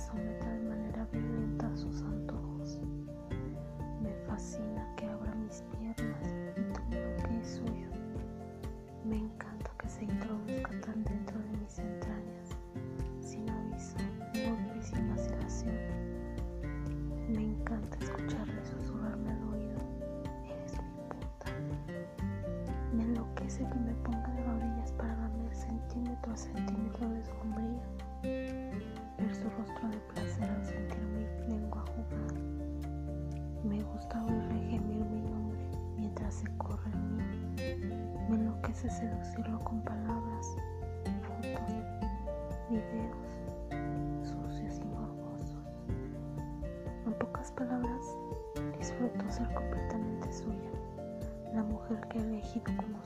somete de manera violenta a sus antojos. Me fascina que abra mis piernas y tome lo que es suyo. Me encanta que se introduzca tan dentro de mis entrañas, sin aviso, golpe y sin vacilación. Me encanta escucharle susurrarme al oído. Eres mi puta. Me enloquece que me ponga de rodillas para darme centímetro a centímetro de su hombría en mí. Me enloquece seducirlo con palabras, fotos, videos sucios y morbosos. En pocas palabras, disfruto ser completamente suya, la mujer que he elegido como